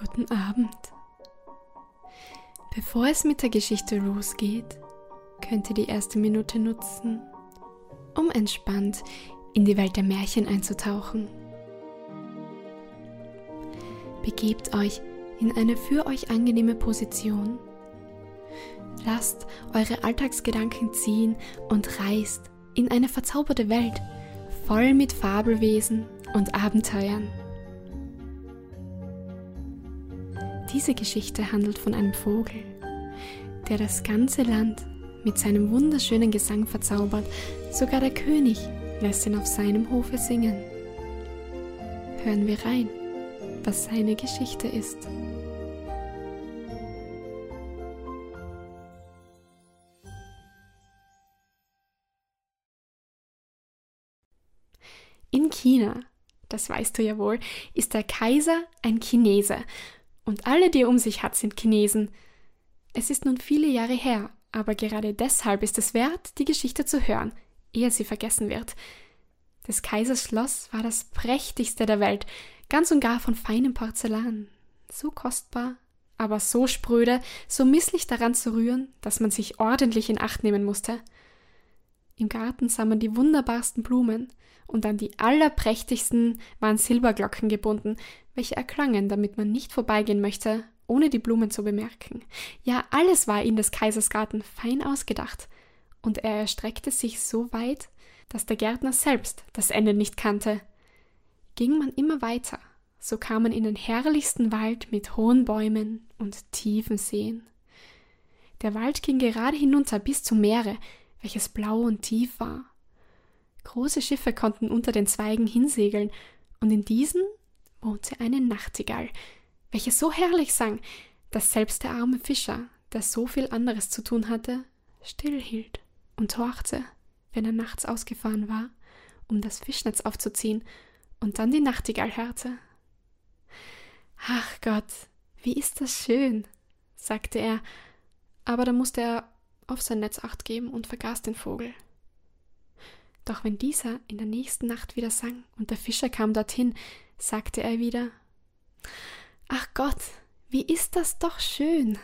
Guten Abend. Bevor es mit der Geschichte losgeht, könnt ihr die erste Minute nutzen, um entspannt in die Welt der Märchen einzutauchen. Begebt euch in eine für euch angenehme Position. Lasst eure Alltagsgedanken ziehen und reist in eine verzauberte Welt, voll mit Fabelwesen und Abenteuern. Diese Geschichte handelt von einem Vogel, der das ganze Land mit seinem wunderschönen Gesang verzaubert. Sogar der König lässt ihn auf seinem Hofe singen. Hören wir rein, was seine Geschichte ist. In China, das weißt du ja wohl, ist der Kaiser ein Chinese und alle, die er um sich hat, sind Chinesen. Es ist nun viele Jahre her, aber gerade deshalb ist es wert, die Geschichte zu hören, ehe sie vergessen wird. Des Kaisers Schloss war das prächtigste der Welt, ganz und gar von feinem Porzellan. So kostbar, aber so spröde, so misslich daran zu rühren, dass man sich ordentlich in Acht nehmen musste. Im Garten sah man die wunderbarsten Blumen, und an die allerprächtigsten waren Silberglocken gebunden, welche erklangen, damit man nicht vorbeigehen möchte, ohne die Blumen zu bemerken. Ja, alles war in des Kaisers Garten fein ausgedacht, und er erstreckte sich so weit, dass der Gärtner selbst das Ende nicht kannte. Ging man immer weiter, so kam man in den herrlichsten Wald mit hohen Bäumen und tiefen Seen. Der Wald ging gerade hinunter bis zum Meere, welches blau und tief war. Große Schiffe konnten unter den Zweigen hinsegeln, und in diesen wohnte eine Nachtigall, welche so herrlich sang, dass selbst der arme Fischer, der so viel anderes zu tun hatte, stillhielt und horchte, wenn er nachts ausgefahren war, um das Fischnetz aufzuziehen und dann die Nachtigall hörte. Ach Gott, wie ist das schön, sagte er, aber da musste er auf sein Netz acht geben und vergaß den Vogel. Doch wenn dieser in der nächsten Nacht wieder sang und der Fischer kam dorthin, sagte er wieder Ach Gott, wie ist das doch schön.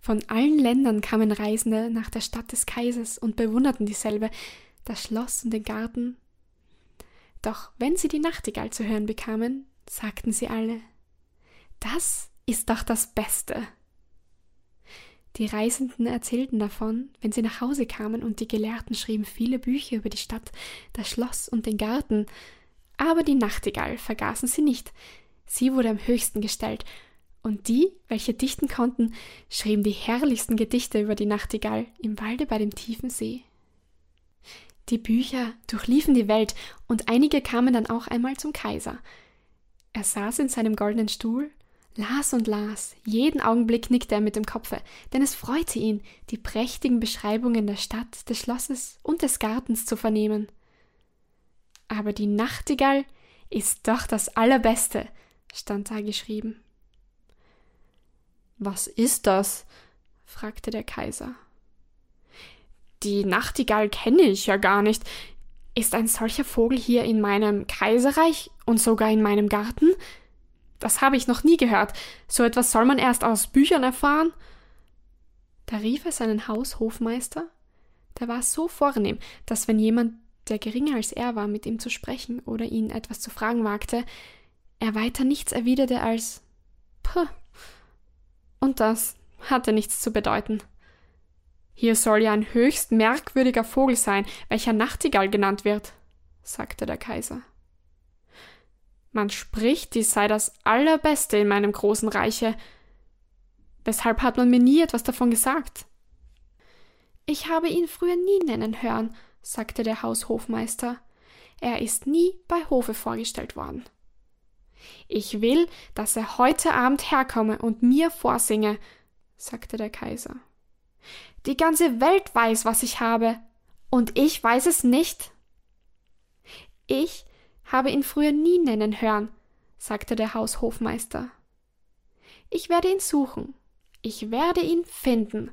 Von allen Ländern kamen Reisende nach der Stadt des Kaisers und bewunderten dieselbe, das Schloss und den Garten. Doch wenn sie die Nachtigall zu hören bekamen, sagten sie alle Das ist doch das Beste. Die Reisenden erzählten davon, wenn sie nach Hause kamen, und die Gelehrten schrieben viele Bücher über die Stadt, das Schloss und den Garten. Aber die Nachtigall vergaßen sie nicht. Sie wurde am höchsten gestellt, und die, welche dichten konnten, schrieben die herrlichsten Gedichte über die Nachtigall im Walde bei dem tiefen See. Die Bücher durchliefen die Welt, und einige kamen dann auch einmal zum Kaiser. Er saß in seinem goldenen Stuhl las und las, jeden Augenblick nickte er mit dem Kopfe, denn es freute ihn, die prächtigen Beschreibungen der Stadt, des Schlosses und des Gartens zu vernehmen. Aber die Nachtigall ist doch das Allerbeste, stand da geschrieben. Was ist das? fragte der Kaiser. Die Nachtigall kenne ich ja gar nicht. Ist ein solcher Vogel hier in meinem Kaiserreich und sogar in meinem Garten? Das habe ich noch nie gehört. So etwas soll man erst aus Büchern erfahren. Da rief er seinen Haushofmeister. Der war so vornehm, dass wenn jemand, der geringer als er war, mit ihm zu sprechen oder ihn etwas zu fragen wagte, er weiter nichts erwiderte als Puh. Und das hatte nichts zu bedeuten. Hier soll ja ein höchst merkwürdiger Vogel sein, welcher Nachtigall genannt wird, sagte der Kaiser. Man spricht, dies sei das Allerbeste in meinem großen Reiche. Weshalb hat man mir nie etwas davon gesagt? Ich habe ihn früher nie nennen hören, sagte der Haushofmeister. Er ist nie bei Hofe vorgestellt worden. Ich will, dass er heute Abend herkomme und mir vorsinge, sagte der Kaiser. Die ganze Welt weiß, was ich habe, und ich weiß es nicht. Ich habe ihn früher nie nennen hören, sagte der Haushofmeister. Ich werde ihn suchen. Ich werde ihn finden.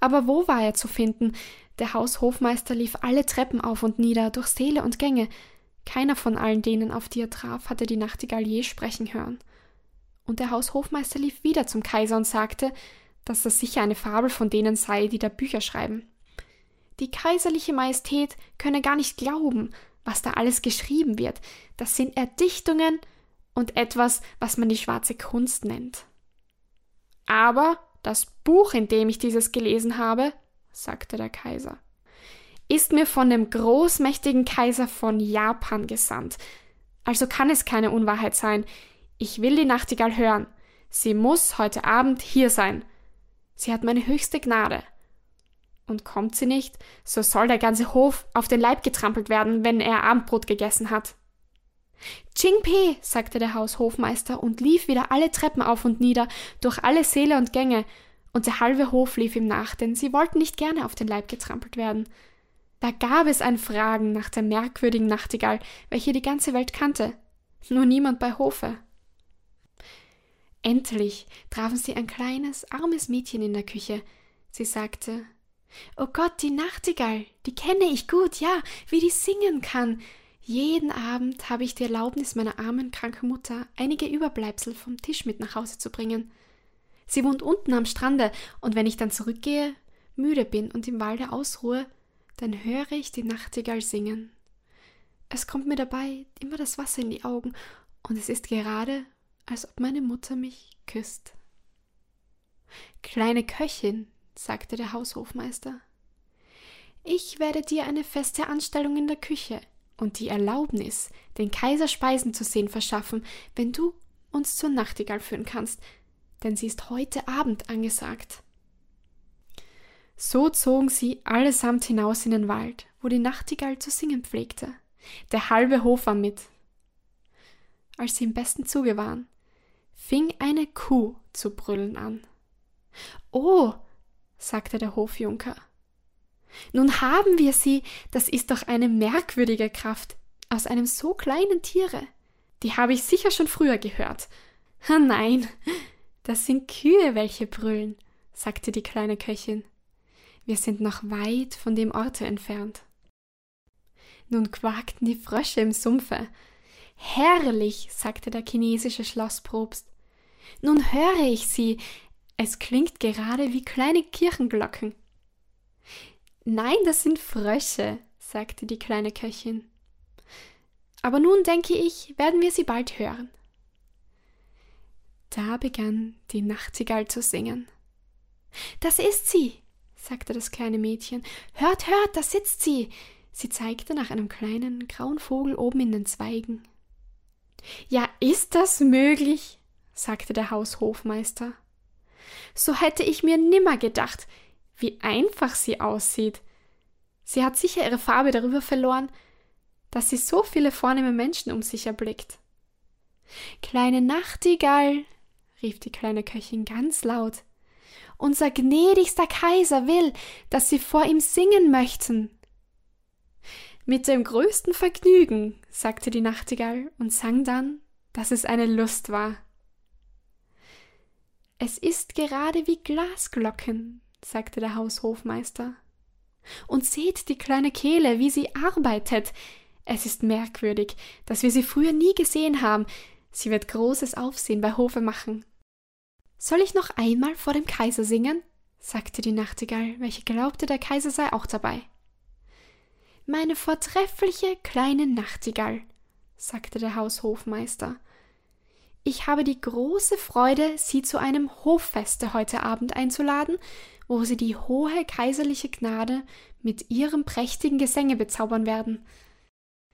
Aber wo war er zu finden? Der Haushofmeister lief alle Treppen auf und nieder, durch Säle und Gänge. Keiner von allen denen, auf die er traf, hatte die Nachtigall je sprechen hören. und der Haushofmeister lief wieder zum Kaiser und sagte, dass das sicher eine Fabel von denen sei, die da Bücher schreiben. Die kaiserliche Majestät könne gar nicht glauben, was da alles geschrieben wird. Das sind Erdichtungen und etwas, was man die schwarze Kunst nennt. Aber das Buch, in dem ich dieses gelesen habe, sagte der Kaiser, ist mir von dem großmächtigen Kaiser von Japan gesandt. Also kann es keine Unwahrheit sein. Ich will die Nachtigall hören. Sie muss heute Abend hier sein. Sie hat meine höchste Gnade. Und kommt sie nicht, so soll der ganze Hof auf den Leib getrampelt werden, wenn er Abendbrot gegessen hat. Chingpe, sagte der Haushofmeister und lief wieder alle Treppen auf und nieder, durch alle Säle und Gänge, und der halbe Hof lief ihm nach, denn sie wollten nicht gerne auf den Leib getrampelt werden. Da gab es ein Fragen nach der merkwürdigen Nachtigall, welche die ganze Welt kannte, nur niemand bei Hofe. Endlich trafen sie ein kleines, armes Mädchen in der Küche. Sie sagte Oh Gott, die Nachtigall, die kenne ich gut, ja, wie die singen kann. Jeden Abend habe ich die Erlaubnis meiner armen, kranken Mutter, einige Überbleibsel vom Tisch mit nach Hause zu bringen. Sie wohnt unten am Strande, und wenn ich dann zurückgehe, müde bin und im Walde ausruhe, dann höre ich die Nachtigall singen. Es kommt mir dabei immer das Wasser in die Augen, und es ist gerade, als ob meine Mutter mich küsst. Kleine Köchin, sagte der Haushofmeister, ich werde dir eine feste Anstellung in der Küche und die Erlaubnis, den Kaiser Speisen zu sehen, verschaffen, wenn du uns zur Nachtigall führen kannst, denn sie ist heute Abend angesagt. So zogen sie allesamt hinaus in den Wald, wo die Nachtigall zu singen pflegte. Der halbe Hof war mit. Als sie im besten Zuge waren, fing eine Kuh zu brüllen an. Oh, sagte der Hofjunker. Nun haben wir sie, das ist doch eine merkwürdige Kraft aus einem so kleinen Tiere. Die habe ich sicher schon früher gehört. Nein, das sind Kühe, welche brüllen, sagte die kleine Köchin. Wir sind noch weit von dem Orte entfernt. Nun quakten die Frösche im Sumpfe, Herrlich, sagte der chinesische Schlossprobst. Nun höre ich sie. Es klingt gerade wie kleine Kirchenglocken. Nein, das sind Frösche, sagte die kleine Köchin. Aber nun denke ich, werden wir sie bald hören. Da begann die Nachtigall zu singen. Das ist sie, sagte das kleine Mädchen. Hört, hört, da sitzt sie. Sie zeigte nach einem kleinen grauen Vogel oben in den Zweigen. Ja, ist das möglich? sagte der Haushofmeister. So hätte ich mir nimmer gedacht, wie einfach sie aussieht. Sie hat sicher ihre Farbe darüber verloren, dass sie so viele vornehme Menschen um sich erblickt. Kleine Nachtigall, rief die kleine Köchin ganz laut, unser gnädigster Kaiser will, dass Sie vor ihm singen möchten. Mit dem größten Vergnügen, sagte die Nachtigall und sang dann, dass es eine Lust war. Es ist gerade wie Glasglocken, sagte der Haushofmeister. Und seht die kleine Kehle, wie sie arbeitet. Es ist merkwürdig, dass wir sie früher nie gesehen haben. Sie wird großes Aufsehen bei Hofe machen. Soll ich noch einmal vor dem Kaiser singen? sagte die Nachtigall, welche glaubte, der Kaiser sei auch dabei. Meine vortreffliche kleine Nachtigall, sagte der Haushofmeister. Ich habe die große Freude, Sie zu einem Hoffeste heute Abend einzuladen, wo Sie die hohe kaiserliche Gnade mit Ihrem prächtigen Gesänge bezaubern werden.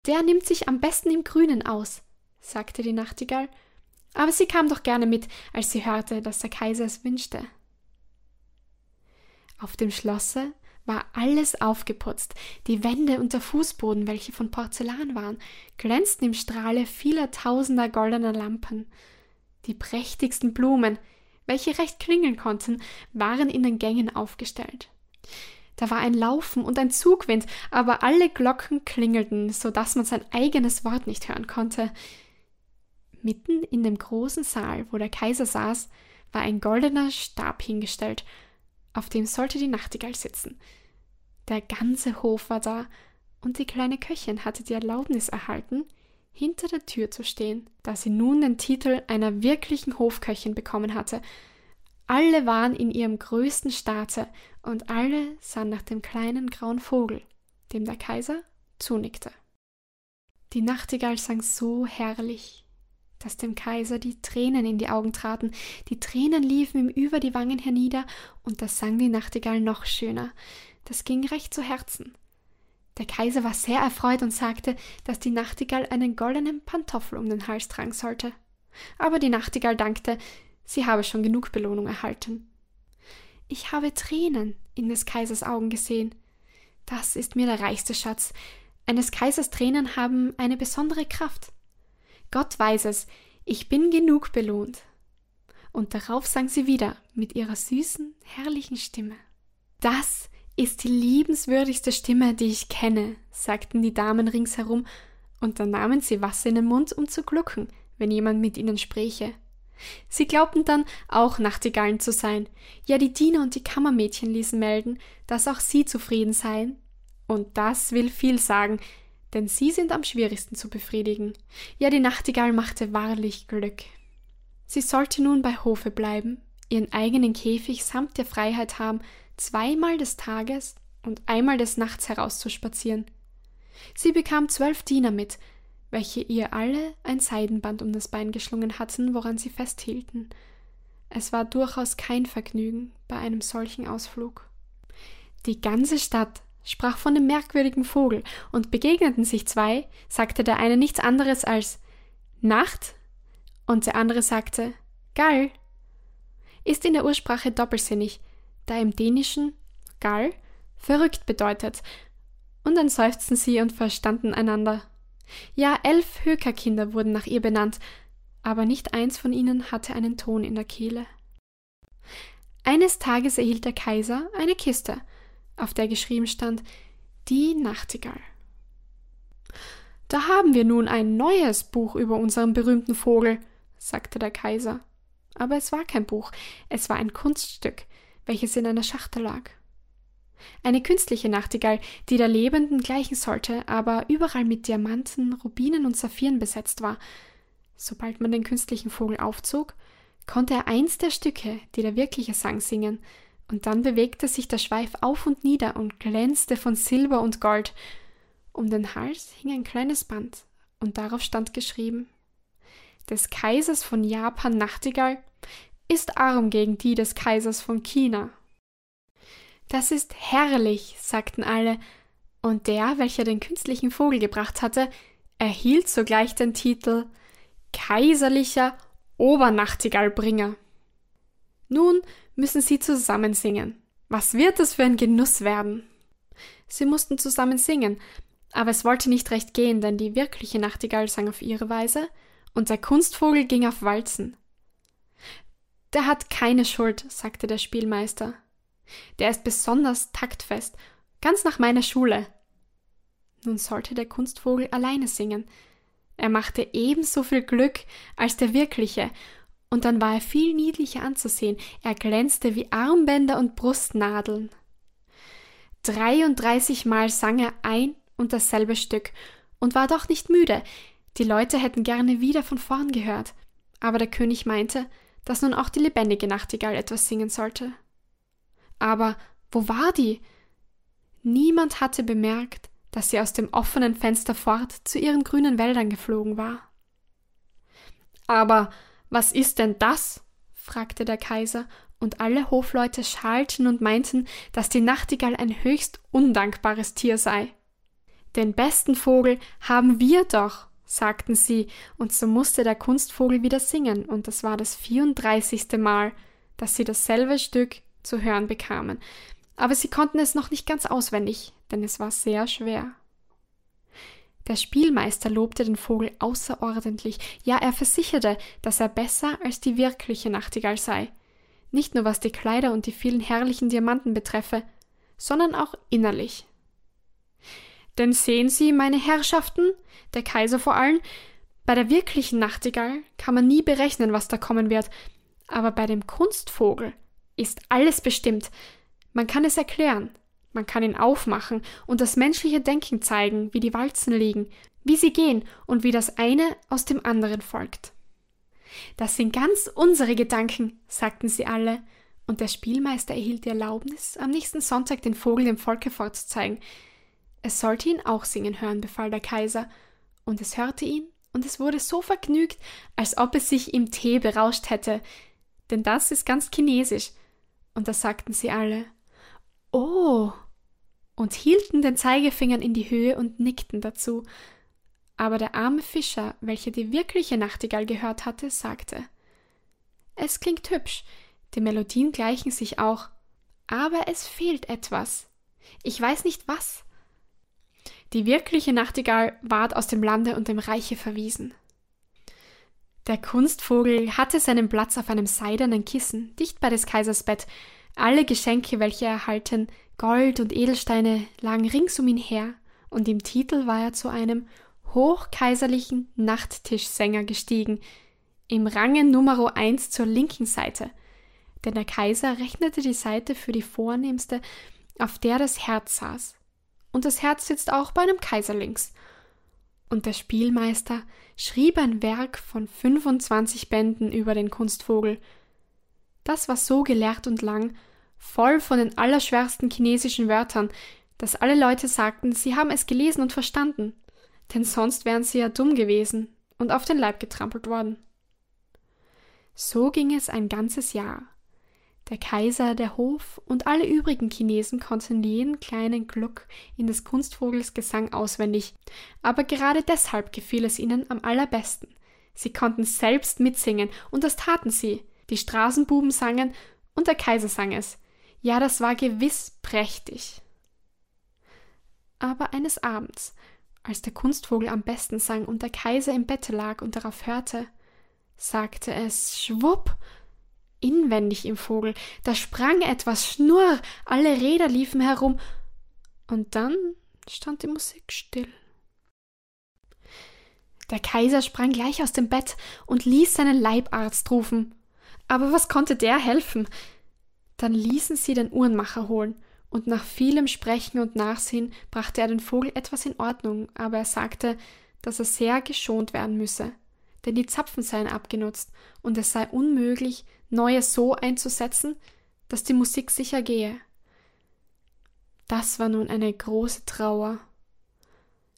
Der nimmt sich am besten im Grünen aus, sagte die Nachtigall, aber sie kam doch gerne mit, als sie hörte, dass der Kaiser es wünschte. Auf dem Schlosse war alles aufgeputzt, die Wände und der Fußboden, welche von Porzellan waren, glänzten im Strahle vieler tausender goldener Lampen. Die prächtigsten Blumen, welche recht klingeln konnten, waren in den Gängen aufgestellt. Da war ein Laufen und ein Zugwind, aber alle Glocken klingelten, so dass man sein eigenes Wort nicht hören konnte. Mitten in dem großen Saal, wo der Kaiser saß, war ein goldener Stab hingestellt, auf dem sollte die Nachtigall sitzen. Der ganze Hof war da, und die kleine Köchin hatte die Erlaubnis erhalten, hinter der Tür zu stehen, da sie nun den Titel einer wirklichen Hofköchin bekommen hatte. Alle waren in ihrem größten Staate und alle sahen nach dem kleinen grauen Vogel, dem der Kaiser zunickte. Die Nachtigall sang so herrlich, dass dem Kaiser die Tränen in die Augen traten, die Tränen liefen ihm über die Wangen hernieder, und da sang die Nachtigall noch schöner. Das ging recht zu Herzen. Der Kaiser war sehr erfreut und sagte, dass die Nachtigall einen goldenen Pantoffel um den Hals tragen sollte. Aber die Nachtigall dankte, sie habe schon genug Belohnung erhalten. Ich habe Tränen in des Kaisers Augen gesehen. Das ist mir der reichste Schatz. Eines Kaisers Tränen haben eine besondere Kraft. Gott weiß es, ich bin genug belohnt. Und darauf sang sie wieder mit ihrer süßen, herrlichen Stimme. Das ist die liebenswürdigste Stimme, die ich kenne, sagten die Damen ringsherum, und dann nahmen sie Wasser in den Mund, um zu glucken, wenn jemand mit ihnen spräche. Sie glaubten dann auch Nachtigallen zu sein, ja die Diener und die Kammermädchen ließen melden, dass auch sie zufrieden seien, und das will viel sagen, denn sie sind am schwierigsten zu befriedigen. Ja, die Nachtigall machte wahrlich Glück. Sie sollte nun bei Hofe bleiben, ihren eigenen Käfig samt der Freiheit haben, zweimal des Tages und einmal des Nachts herauszuspazieren. Sie bekam zwölf Diener mit, welche ihr alle ein Seidenband um das Bein geschlungen hatten, woran sie festhielten. Es war durchaus kein Vergnügen bei einem solchen Ausflug. Die ganze Stadt sprach von dem merkwürdigen Vogel, und begegneten sich zwei, sagte der eine nichts anderes als Nacht, und der andere sagte Gall. Ist in der Ursprache doppelsinnig, da im Dänischen Gall verrückt bedeutet, und dann seufzten sie und verstanden einander. Ja, elf Hökerkinder wurden nach ihr benannt, aber nicht eins von ihnen hatte einen Ton in der Kehle. Eines Tages erhielt der Kaiser eine Kiste, auf der geschrieben stand Die Nachtigall. Da haben wir nun ein neues Buch über unseren berühmten Vogel, sagte der Kaiser. Aber es war kein Buch, es war ein Kunststück, welches in einer Schachtel lag. Eine künstliche Nachtigall, die der Lebenden gleichen sollte, aber überall mit Diamanten, Rubinen und Saphiren besetzt war. Sobald man den künstlichen Vogel aufzog, konnte er eins der Stücke, die der wirkliche sang, singen, und dann bewegte sich der Schweif auf und nieder und glänzte von Silber und Gold. Um den Hals hing ein kleines Band, und darauf stand geschrieben Des Kaisers von Japan Nachtigall ist arm gegen die des Kaisers von China. Das ist herrlich, sagten alle, und der, welcher den künstlichen Vogel gebracht hatte, erhielt sogleich den Titel Kaiserlicher Obernachtigallbringer. Nun müssen sie zusammen singen. Was wird das für ein Genuss werden? Sie mussten zusammen singen, aber es wollte nicht recht gehen, denn die wirkliche Nachtigall sang auf ihre Weise und der Kunstvogel ging auf Walzen. Der hat keine Schuld, sagte der Spielmeister. Der ist besonders taktfest, ganz nach meiner Schule. Nun sollte der Kunstvogel alleine singen. Er machte ebenso viel Glück als der wirkliche, und dann war er viel niedlicher anzusehen, er glänzte wie Armbänder und Brustnadeln. Dreiunddreißig Mal sang er ein und dasselbe Stück und war doch nicht müde. Die Leute hätten gerne wieder von vorn gehört, aber der König meinte, dass nun auch die lebendige Nachtigall etwas singen sollte. Aber wo war die? Niemand hatte bemerkt, dass sie aus dem offenen Fenster fort zu ihren grünen Wäldern geflogen war. Aber was ist denn das? fragte der Kaiser, und alle Hofleute schalten und meinten, dass die Nachtigall ein höchst undankbares Tier sei. Den besten Vogel haben wir doch, sagten sie, und so musste der Kunstvogel wieder singen, und das war das vierunddreißigste Mal, dass sie dasselbe Stück zu hören bekamen. Aber sie konnten es noch nicht ganz auswendig, denn es war sehr schwer. Der Spielmeister lobte den Vogel außerordentlich, ja er versicherte, dass er besser als die wirkliche Nachtigall sei, nicht nur was die Kleider und die vielen herrlichen Diamanten betreffe, sondern auch innerlich. Denn sehen Sie, meine Herrschaften, der Kaiser vor allen, bei der wirklichen Nachtigall kann man nie berechnen, was da kommen wird, aber bei dem Kunstvogel ist alles bestimmt. Man kann es erklären, man kann ihn aufmachen und das menschliche Denken zeigen, wie die Walzen liegen, wie sie gehen und wie das eine aus dem anderen folgt. Das sind ganz unsere Gedanken, sagten sie alle, und der Spielmeister erhielt die Erlaubnis, am nächsten Sonntag den Vogel dem Volke vorzuzeigen. Es sollte ihn auch singen hören, befahl der Kaiser, und es hörte ihn, und es wurde so vergnügt, als ob es sich im Tee berauscht hätte, denn das ist ganz chinesisch. Und da sagten sie alle, Oh, und hielten den Zeigefingern in die Höhe und nickten dazu. Aber der arme Fischer, welcher die wirkliche Nachtigall gehört hatte, sagte Es klingt hübsch, die Melodien gleichen sich auch, aber es fehlt etwas. Ich weiß nicht was. Die wirkliche Nachtigall ward aus dem Lande und dem Reiche verwiesen. Der Kunstvogel hatte seinen Platz auf einem seidenen Kissen, dicht bei des Kaisers Bett. Alle Geschenke, welche er erhalten, Gold und Edelsteine, lagen rings um ihn her, und im Titel war er zu einem hochkaiserlichen Nachttischsänger gestiegen, im Range Numero eins zur linken Seite, denn der Kaiser rechnete die Seite für die vornehmste, auf der das Herz saß. Und das Herz sitzt auch bei einem Kaiser links. Und der Spielmeister schrieb ein Werk von 25 Bänden über den Kunstvogel. Das war so gelehrt und lang, voll von den allerschwersten chinesischen Wörtern, dass alle Leute sagten, sie haben es gelesen und verstanden denn sonst wären sie ja dumm gewesen und auf den Leib getrampelt worden. So ging es ein ganzes Jahr. Der Kaiser, der Hof und alle übrigen Chinesen konnten jeden kleinen Gluck in des Kunstvogels Gesang auswendig, aber gerade deshalb gefiel es ihnen am allerbesten. Sie konnten selbst mitsingen, und das taten sie. Die Straßenbuben sangen, und der Kaiser sang es. Ja, das war gewiss prächtig. Aber eines Abends, als der Kunstvogel am besten sang und der Kaiser im Bette lag und darauf hörte, sagte es Schwupp inwendig im Vogel, da sprang etwas Schnurr, alle Räder liefen herum, und dann stand die Musik still. Der Kaiser sprang gleich aus dem Bett und ließ seinen Leibarzt rufen. Aber was konnte der helfen? Dann ließen sie den Uhrenmacher holen, und nach vielem Sprechen und Nachsehen brachte er den Vogel etwas in Ordnung, aber er sagte, dass er sehr geschont werden müsse, denn die Zapfen seien abgenutzt und es sei unmöglich, neue so einzusetzen, dass die Musik sicher gehe. Das war nun eine große Trauer.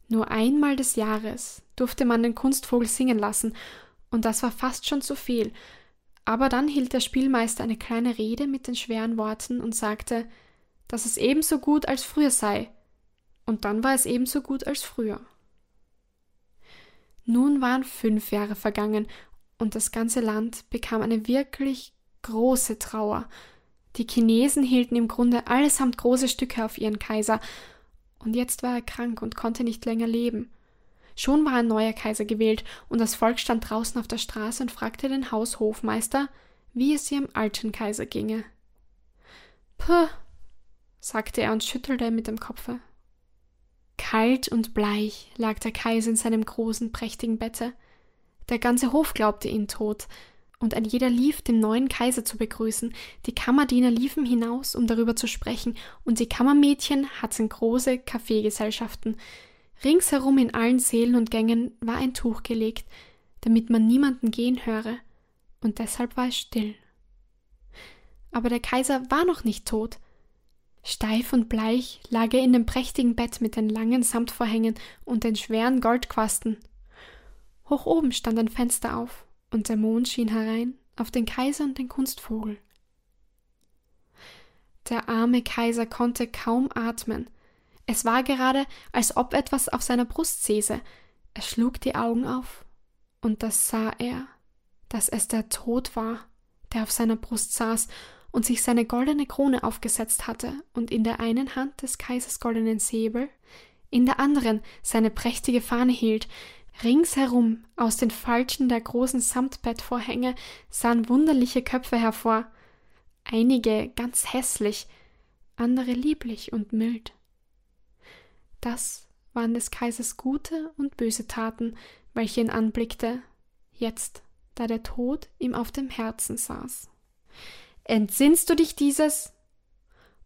Nur einmal des Jahres durfte man den Kunstvogel singen lassen, und das war fast schon zu viel. Aber dann hielt der Spielmeister eine kleine Rede mit den schweren Worten und sagte, dass es ebenso gut als früher sei, und dann war es ebenso gut als früher. Nun waren fünf Jahre vergangen, und das ganze Land bekam eine wirklich große Trauer. Die Chinesen hielten im Grunde allesamt große Stücke auf ihren Kaiser, und jetzt war er krank und konnte nicht länger leben. Schon war ein neuer Kaiser gewählt, und das Volk stand draußen auf der Straße und fragte den Haushofmeister, wie es ihrem alten Kaiser ginge. Puh, sagte er und schüttelte mit dem Kopfe. Kalt und bleich lag der Kaiser in seinem großen, prächtigen Bette. Der ganze Hof glaubte ihn tot, und ein jeder lief, den neuen Kaiser zu begrüßen. Die Kammerdiener liefen hinaus, um darüber zu sprechen, und die Kammermädchen hatten große Kaffeegesellschaften. Ringsherum in allen Sälen und Gängen war ein Tuch gelegt, damit man niemanden gehen höre, und deshalb war es still. Aber der Kaiser war noch nicht tot. Steif und bleich lag er in dem prächtigen Bett mit den langen Samtvorhängen und den schweren Goldquasten. Hoch oben stand ein Fenster auf, und der Mond schien herein auf den Kaiser und den Kunstvogel. Der arme Kaiser konnte kaum atmen. Es war gerade, als ob etwas auf seiner Brust säße. Er schlug die Augen auf, und da sah er, dass es der Tod war, der auf seiner Brust saß und sich seine goldene Krone aufgesetzt hatte und in der einen Hand des Kaisers goldenen Säbel, in der anderen seine prächtige Fahne hielt. Ringsherum aus den Falschen der großen Samtbettvorhänge sahen wunderliche Köpfe hervor, einige ganz hässlich, andere lieblich und mild. Das waren des Kaisers gute und böse Taten, welche ihn anblickte, jetzt, da der Tod ihm auf dem Herzen saß. Entsinnst du dich dieses?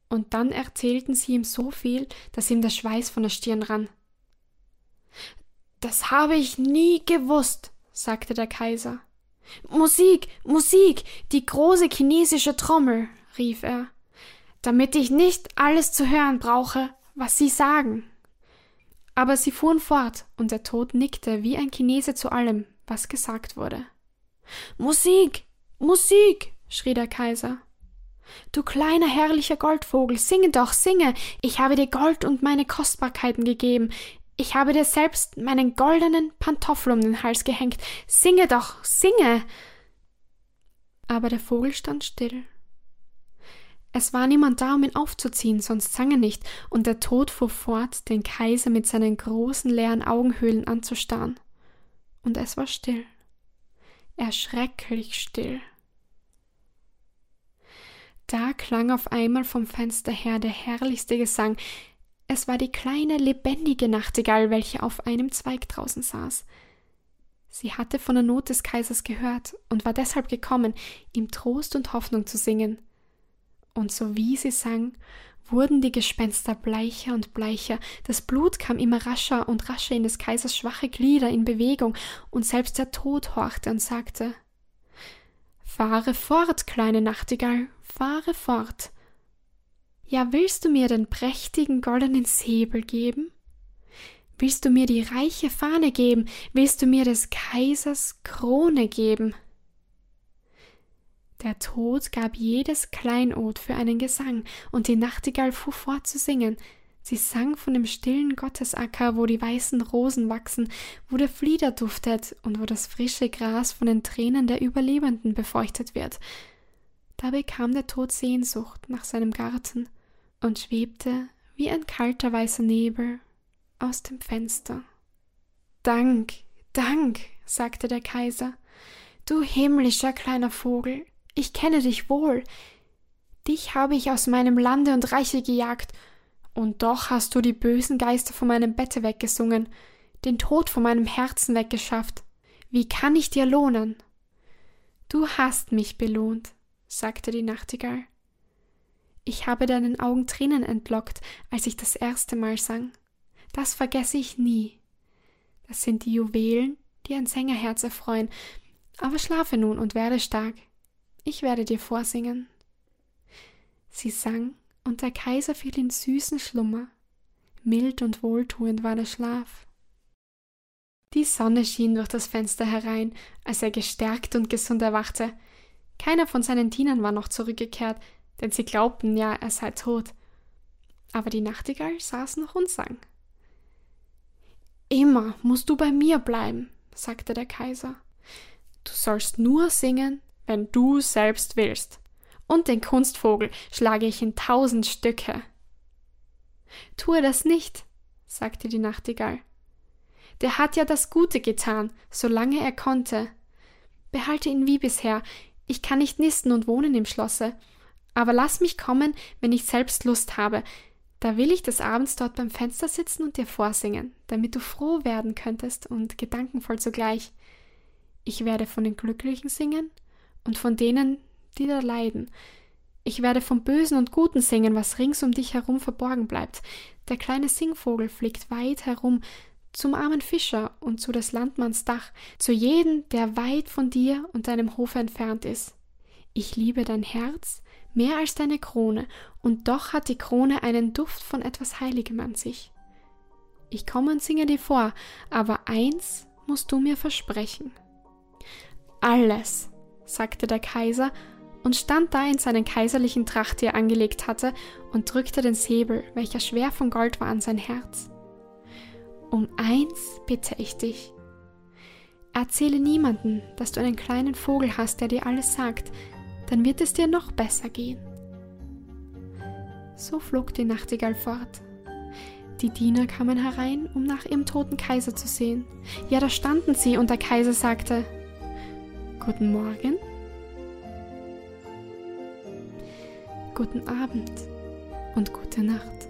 Und dann erzählten sie ihm so viel, dass ihm der Schweiß von der Stirn rann. Das habe ich nie gewusst, sagte der Kaiser. Musik, Musik, die große chinesische Trommel, rief er, damit ich nicht alles zu hören brauche, was Sie sagen. Aber sie fuhren fort, und der Tod nickte wie ein Chinese zu allem, was gesagt wurde. Musik, Musik, schrie der Kaiser. Du kleiner herrlicher Goldvogel, singe doch, singe. Ich habe dir Gold und meine Kostbarkeiten gegeben. Ich habe dir selbst meinen goldenen Pantoffel um den Hals gehängt. Singe doch, singe. Aber der Vogel stand still. Es war niemand da, um ihn aufzuziehen, sonst sang er nicht, und der Tod fuhr fort, den Kaiser mit seinen großen leeren Augenhöhlen anzustarren. Und es war still. Erschrecklich still. Da klang auf einmal vom Fenster her der herrlichste Gesang. Es war die kleine, lebendige Nachtigall, welche auf einem Zweig draußen saß. Sie hatte von der Not des Kaisers gehört und war deshalb gekommen, ihm Trost und Hoffnung zu singen. Und so wie sie sang, wurden die Gespenster bleicher und bleicher, das Blut kam immer rascher und rascher in des Kaisers schwache Glieder in Bewegung, und selbst der Tod horchte und sagte Fahre fort, kleine Nachtigall, fahre fort. Ja, willst du mir den prächtigen goldenen Säbel geben? Willst du mir die reiche Fahne geben? Willst du mir des Kaisers Krone geben? Der Tod gab jedes Kleinod für einen Gesang, und die Nachtigall fuhr fort zu singen, Sie sang von dem stillen Gottesacker, wo die weißen Rosen wachsen, wo der Flieder duftet und wo das frische Gras von den Tränen der Überlebenden befeuchtet wird. Da bekam der Tod Sehnsucht nach seinem Garten und schwebte wie ein kalter weißer Nebel aus dem Fenster. Dank, Dank, sagte der Kaiser, du himmlischer kleiner Vogel, ich kenne dich wohl. Dich habe ich aus meinem Lande und Reiche gejagt und doch hast du die bösen Geister von meinem Bette weggesungen, den Tod von meinem Herzen weggeschafft. Wie kann ich dir lohnen? Du hast mich belohnt, sagte die Nachtigall. Ich habe deinen Augen Tränen entlockt, als ich das erste Mal sang. Das vergesse ich nie. Das sind die Juwelen, die ein Sängerherz erfreuen. Aber schlafe nun und werde stark. Ich werde dir vorsingen. Sie sang und der Kaiser fiel in süßen Schlummer. Mild und wohltuend war der Schlaf. Die Sonne schien durch das Fenster herein, als er gestärkt und gesund erwachte. Keiner von seinen Dienern war noch zurückgekehrt, denn sie glaubten ja, er sei tot. Aber die Nachtigall saß noch und sang. Immer musst du bei mir bleiben, sagte der Kaiser. Du sollst nur singen, wenn du selbst willst und den Kunstvogel schlage ich in tausend Stücke. Tue das nicht, sagte die Nachtigall. Der hat ja das Gute getan, solange er konnte. Behalte ihn wie bisher, ich kann nicht nisten und wohnen im Schlosse, aber lass mich kommen, wenn ich selbst Lust habe, da will ich des Abends dort beim Fenster sitzen und dir vorsingen, damit du froh werden könntest und gedankenvoll zugleich. Ich werde von den Glücklichen singen und von denen, die da leiden. Ich werde vom Bösen und Guten singen, was rings um dich herum verborgen bleibt. Der kleine Singvogel fliegt weit herum, zum armen Fischer und zu des Landmanns Dach, zu jedem, der weit von dir und deinem Hofe entfernt ist. Ich liebe dein Herz mehr als deine Krone, und doch hat die Krone einen Duft von etwas Heiligem an sich. Ich komme und singe dir vor, aber eins musst du mir versprechen. Alles, sagte der Kaiser und stand da in seinen kaiserlichen Tracht, die er angelegt hatte, und drückte den Säbel, welcher schwer von Gold war, an sein Herz. Um eins bitte ich dich. Erzähle niemanden, dass du einen kleinen Vogel hast, der dir alles sagt, dann wird es dir noch besser gehen. So flog die Nachtigall fort. Die Diener kamen herein, um nach ihrem toten Kaiser zu sehen. Ja, da standen sie, und der Kaiser sagte Guten Morgen. guten Abend und gute Nacht.